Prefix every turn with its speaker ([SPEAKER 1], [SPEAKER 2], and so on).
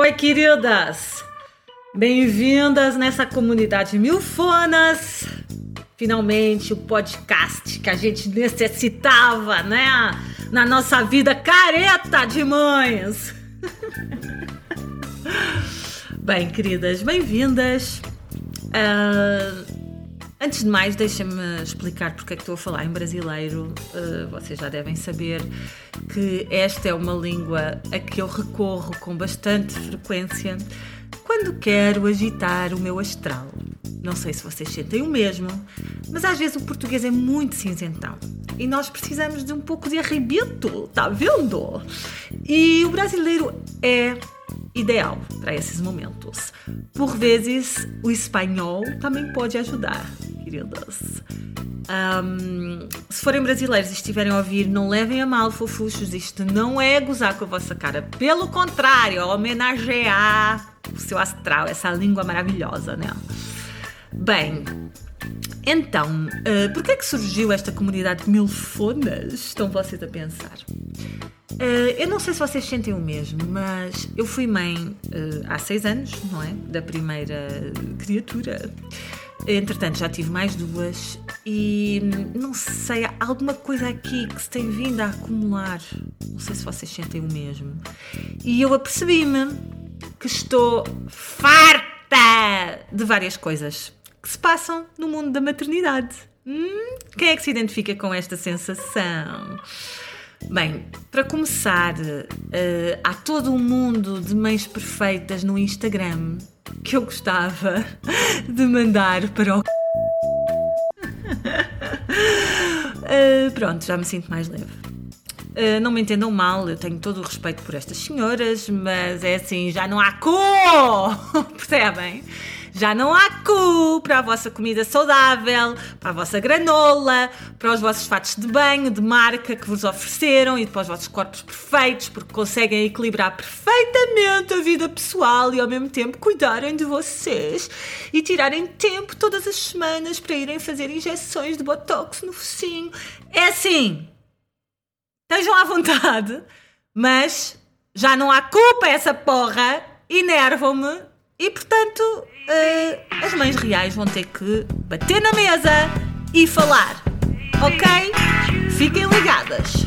[SPEAKER 1] Oi, queridas! Bem-vindas nessa comunidade Milfonas! Finalmente o podcast que a gente necessitava, né? Na nossa vida careta de mães! Bem, queridas, bem-vindas! Uh, Antes de mais, deixa-me explicar porque é que estou a falar em brasileiro. Uh, vocês já devem saber que esta é uma língua a que eu recorro com bastante frequência quando quero agitar o meu astral. Não sei se vocês sentem o mesmo, mas às vezes o português é muito cinzentão e nós precisamos de um pouco de arrebento, tá vendo? E o brasileiro é ideal para esses momentos. Por vezes, o espanhol também pode ajudar queridas. Um, se forem brasileiros e estiverem a ouvir, não levem a mal, fofuchos. Isto não é gozar com a vossa cara. Pelo contrário, é homenagear o seu astral, essa língua maravilhosa, né? Bem, então, uh, por que é que surgiu esta comunidade de milfonas? Estão vocês a pensar. Uh, eu não sei se vocês sentem o mesmo, mas eu fui mãe uh, há seis anos, não é? Da primeira criatura. Entretanto, já tive mais duas e não sei, há alguma coisa aqui que se tem vindo a acumular. Não sei se vocês sentem o mesmo. E eu apercebi-me que estou farta de várias coisas que se passam no mundo da maternidade. Hum? Quem é que se identifica com esta sensação? Bem, para começar, uh, há todo um mundo de mães perfeitas no Instagram que eu gostava de mandar para o. uh, pronto, já me sinto mais leve. Uh, não me entendam mal, eu tenho todo o respeito por estas senhoras, mas é assim, já não há cor! Percebem? Já não há cu para a vossa comida saudável, para a vossa granola, para os vossos fatos de banho, de marca que vos ofereceram e para os vossos corpos perfeitos, porque conseguem equilibrar perfeitamente a vida pessoal e ao mesmo tempo cuidarem de vocês e tirarem tempo todas as semanas para irem fazer injeções de botox no focinho. É assim! Estejam à vontade, mas já não há culpa essa porra, enervam-me e portanto uh, as mães reais vão ter que bater na mesa e falar. Ok? Fiquem ligadas.